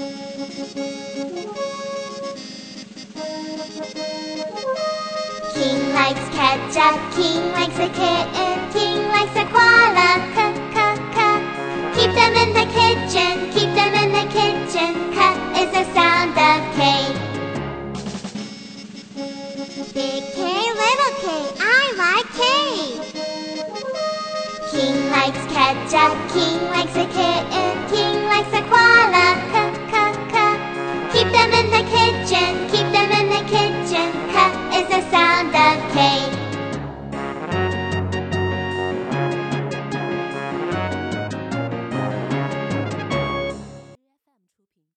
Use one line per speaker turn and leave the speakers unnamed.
King likes ketchup, King likes a kitten, King likes a koala, k k k. Keep them in the kitchen, keep them in the kitchen. K is the sound of K. Big K, little K, I like K. King likes ketchup, King likes a kitten,